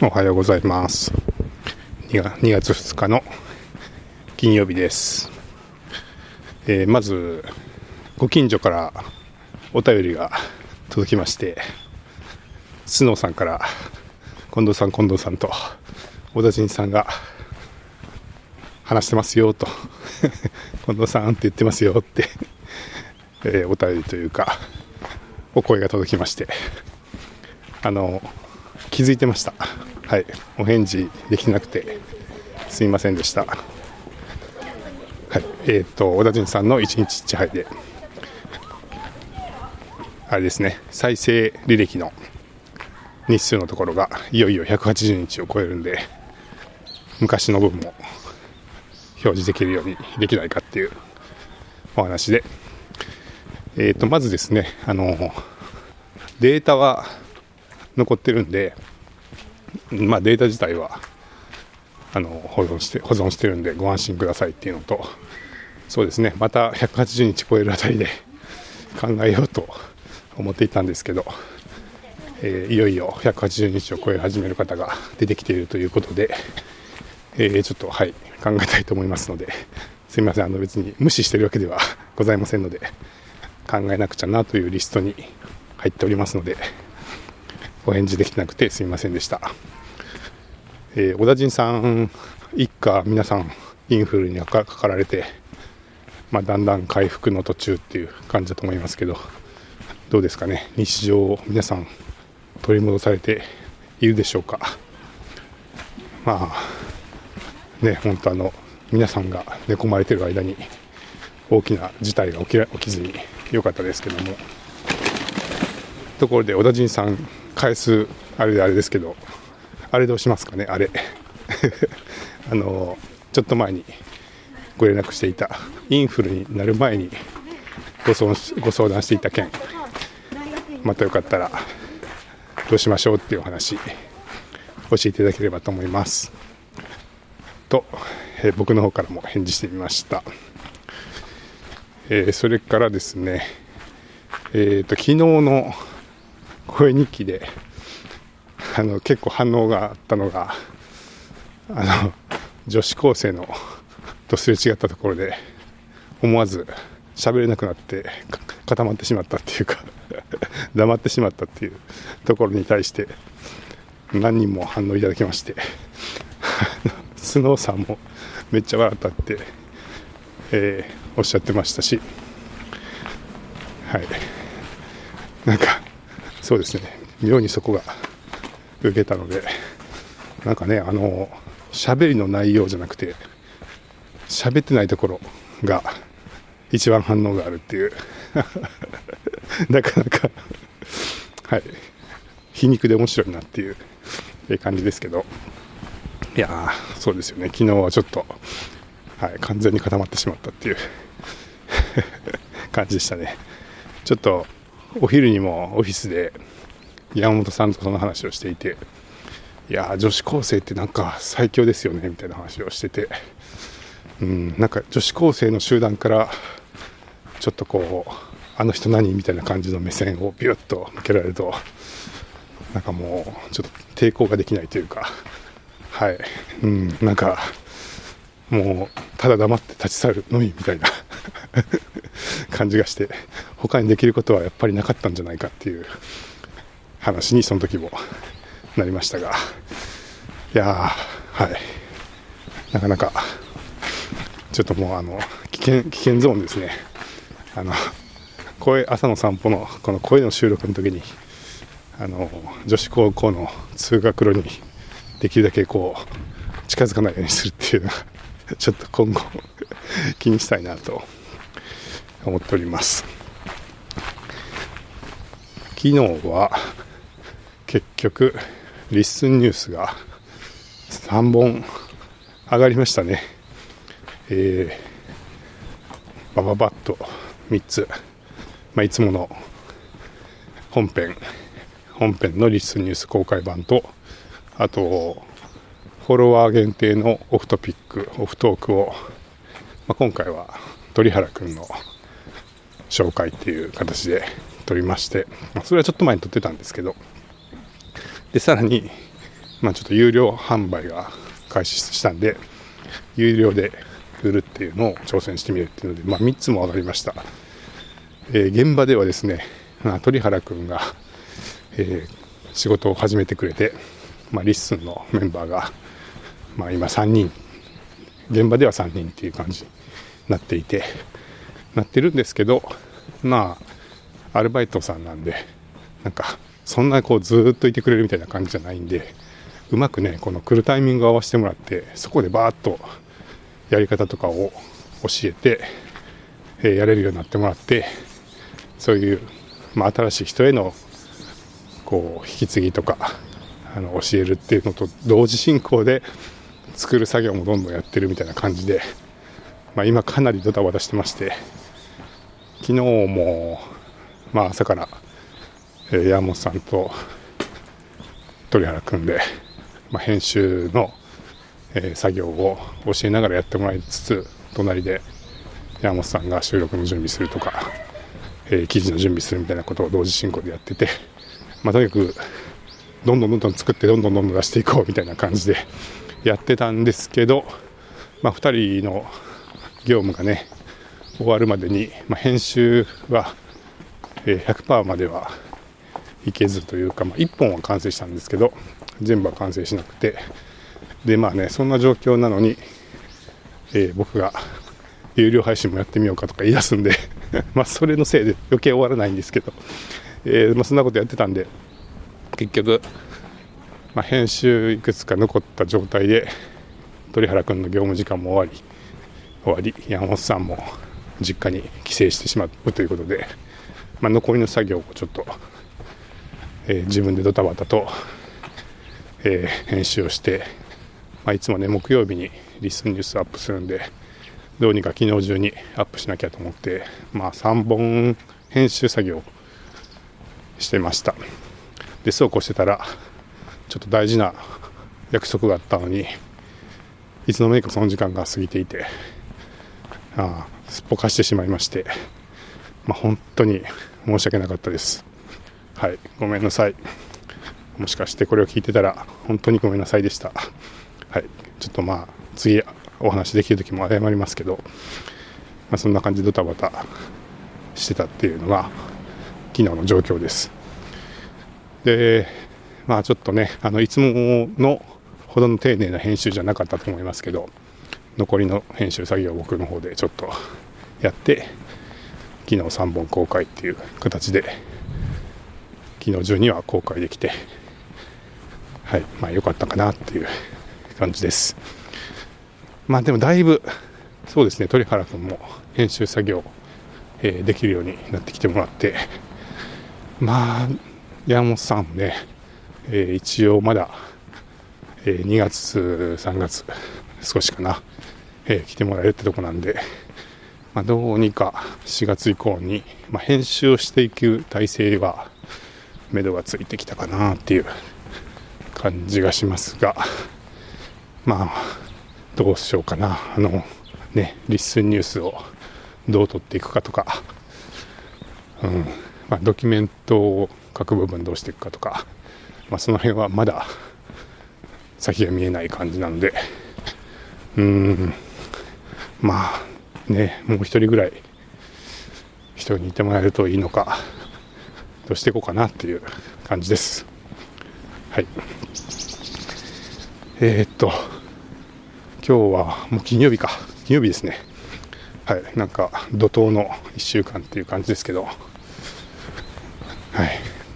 おはようございます。2月2日の金曜日です、えー、まずご近所からお便りが届きましてスノーさんから近藤さん近藤さんと小田陣さんが話してますよと。近藤さんって言ってますよってえー、お便りというかお声が届きまして。あの気づいてました。はい。お返事できなくてすいませんでした。はい。えっ、ー、と小田陣さんの1日1杯で。あれですね。再生履歴の日数のところがいよいよ180日を超えるんで昔の分も表示できるようにできないかっていうお話で、えー、とまずですねあのデータは残ってるんで、まあ、データ自体はあの保存して保存してるんでご安心くださいっていうのとそうですね。また180日超えるあたりで考えようと思っていたんですけど、えー、いよいよ180日を超え始める方が出てきているということで、えー、ちょっとはい考えたいと思いますのですみません。あの別に無視してるわけではございませんので考えなくちゃなというリストに入っておりますのでお返事できなくてすみませんでした、えー、小田陣さん一家皆さんインフルにかかられて、まあ、だんだん回復の途中っていう感じだと思いますけどどうですかね？日常を皆さん取り戻されているでしょうか？まあね本当あの皆さんが寝込まれてる間に大きな事態が起き起きずに良かったですけども。ところで小田陣さん返すあれであれですけどあれどうしますかねあれ。あのちょっと前にご連絡していたインフルになる前にご相ご相談していた件またよかったらどうしましょうっていうお話教えていただければと思います。と、え、僕の方からも返事してみました、えー、それからですねえーと昨日の声日記であの結構反応があったのがあの女子高生のとすれ違ったところで思わず喋れなくなって固まってしまったっていうか 黙ってしまったっていうところに対して何人も反応いただきまして スノーさんもめっちゃ笑ったって、えー、おっしゃってましたしはい。なんかそうですね。妙にそこが受けたのでなんかねあの喋りの内容じゃなくて喋ってないところが一番反応があるっていう。なかなかはい。皮肉で面白いなっていう感じですけど。いやそうですよね。昨日はちょっと、はい、完全に固まってしまったっていう。感じでしたね。ちょっとお昼にもオフィスで山本さんとその話をしていていや女子高生ってなんか最強ですよねみたいな話をしててうんなんか女子高生の集団からちょっとこうあの人何？みたいな感じの目線をビュッと向けられるとなんかもうちょっと抵抗ができないというかはいうんなんかもうただ黙って立ち去るのみみたいな。感じがして他にできることはやっぱりなかったんじゃないかっていう話にその時も なりましたがいやはい。なかなかちょっともうあの危険危険ゾーンですね。あの声朝の散歩のこの声の収録の時にあの女子高校の通学路にできるだけこう近づかないようにするっていうのはちょっと今後気にしたいなと思っております。昨日は結局リッスンニュースが3本上がりましたね。えー、バババッと3つ、まあ、いつもの本編本編のリッスンニュース公開版とあとフォロワー限定のオフトピックオフトークを、まあ、今回は鳥原君の紹介っていう形で撮りまして、まあ、それはちょっと前に撮ってたんですけどでさらにまあ、ちょっと有料販売が開始したんで有料で売るっていうのを挑戦してみるっていうので、まあ、3つも上がりました、えー、現場ではですね、まあ、鳥原君が、えー、仕事を始めてくれて、まあ、リッスンのメンバーが、まあ、今3人。現場では3人っていう感じになっていてなってるんですけどまあアルバイトさんなんでなんかそんなこうずっといてくれるみたいな感じじゃないんでうまくねこの来るタイミングを合わせてもらってそこでバーッとやり方とかを教えて、えー、やれるようになってもらってそういう、まあ、新しい人へのこう引き継ぎとかあの教えるっていうのと同時進行で作る作業もどんどんやってるみたいな感じで、まあ、今かなりドタバタしてまして昨日も、まあ、朝から、えー、山本さんと鳥原君で、まあ、編集の、えー、作業を教えながらやってもらいつつ隣で山本さんが収録の準備するとか、えー、記事の準備するみたいなことを同時進行でやってて、まあ、とにかくどんどんどんどん作ってどんどんどんどん出していこうみたいな感じでやってたんですけど、まあ、2人の業務がね終わるまでに、まあ、編集は、100%まではいけずというか、まあ、1本は完成したんですけど全部は完成しなくてでまあねそんな状況なのに、えー、僕が有料配信もやってみようかとか言い出すんで まあそれのせいで余計終わらないんですけど、えー、まあ、そんなことやってたんで結局、まあ、編集いくつか残った状態で鳥原君の業務時間も終わり終わり山本さんも実家に帰省してしまうということで、まあ、残りの作業をちょっと、えー、自分でドタバタと、えー、編集をして、まあ、いつもね木曜日にリスンニュースアップするんでどうにか昨日中にアップしなきゃと思って、まあ、3本編集作業してました。でそうこうしてたらちょっと大事な約束があったのにいつの間にかその時間が過ぎていてあすっぽかしてしまいまして、まあ、本当に申し訳なかったです。はいごめんなさい。もしかしてこれを聞いてたら本当にごめんなさいでした。はいちょっとまあ次お話できる時も謝りますけど、まあ、そんな感じでドタバタしてたっていうのが昨日の状況です。でまあちょっとねあのいつものほどの丁寧な編集じゃなかったと思いますけど残りの編集作業を僕の方でちょっとやって昨日3本公開っていう形で昨日中には公開できてはいまあ良かったかなっていう感じです。まあでもだいぶそうですね鳥原君も編集作業、えー、できるようになってきてもらってまあ山本さんもね、えー、一応まだ、えー、2月3月少しかな。えー、来てもらえるってとこなんで、まあ、どうにか4月以降に、まあ、編集をしていく体制は目処がついてきたかなっていう感じがしますがまあどうしようかな。あのねリッスンニュースをどう取っていくかとか、うんまあ、ドキュメントを書く部分どうしていくかとか、まあ、その辺はまだ先が見えない感じなのでうん。まあねもう一人ぐらい人にいてもらえるといいのかどうしていこうかなっていう感じです。はい。えー、っと今日はもう金曜日か。金曜日ですね。はい。なんか怒涛の1週間っていう感じですけど。はい。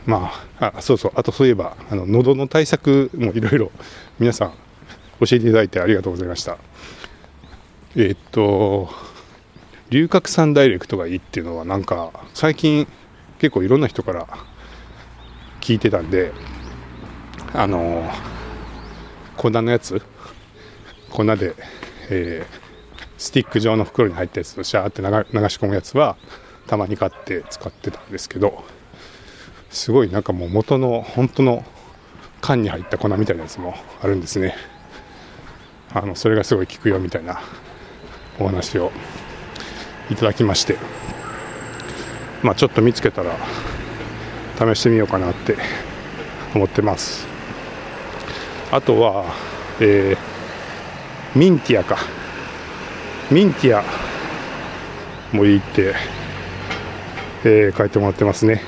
まああそうそう。あとそういえばあの喉の対策もいろいろ皆さん教えていただいてありがとうございました。えっと龍角散ダイレクトがいいっていうのはなんか最近結構いろんな人から聞いてたんであの粉のやつ？粉で、えー、スティック状の袋に入ったやつとシャーって流し込むやつはたまに買って使ってたんですけどすごいなんかもう元の本当の缶に入った粉みたいなやつもあるんですね。あのそれがすごい効くよみたいなお話をいただきまして、まあ、ちょっと見つけたら試してみようかなって思ってます。あとは、えー、ミンティアか。ミンティアもいいって、えー、書いてもらってますね。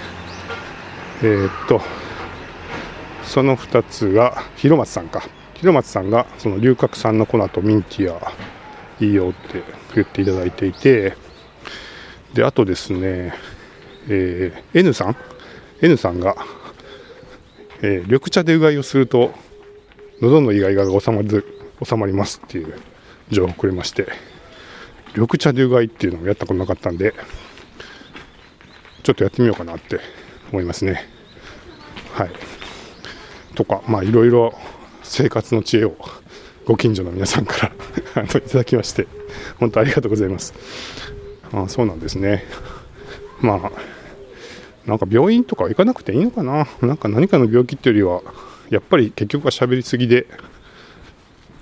えー、っとその2つが広松さんか。広松さんがその龍角散の粉とミンティアいいよって言っていただいていてであとですね、えー、N さん？N さんが、えー、緑茶でうがいをすると喉のイガイガが収まる収まりますっていう情報をくれまして緑茶でうがいっていうのをやったことなかったんでちょっとやってみようかなって思いますね。はい。とかまあいろいろ生活の知恵をご近所の皆さんから いただきまして本当ありがとうございます。あそうなんですね。まあなんか病院とか行かなくていいのかな？なんか何かの病気っていうよりはやっぱり結局は喋りすぎで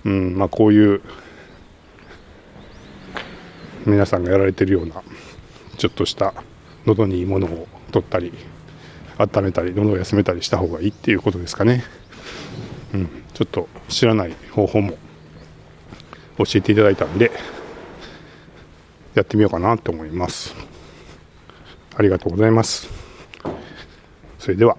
うんまあこういう皆さんがやられてるようなちょっとした喉にいいものを取ったり温めたり喉を休めたりした方がいいっていうことですかね。うん、ちょっと知らない方法も教えていただいたんでやってみようかなと思います。ありがとうございます。それでは。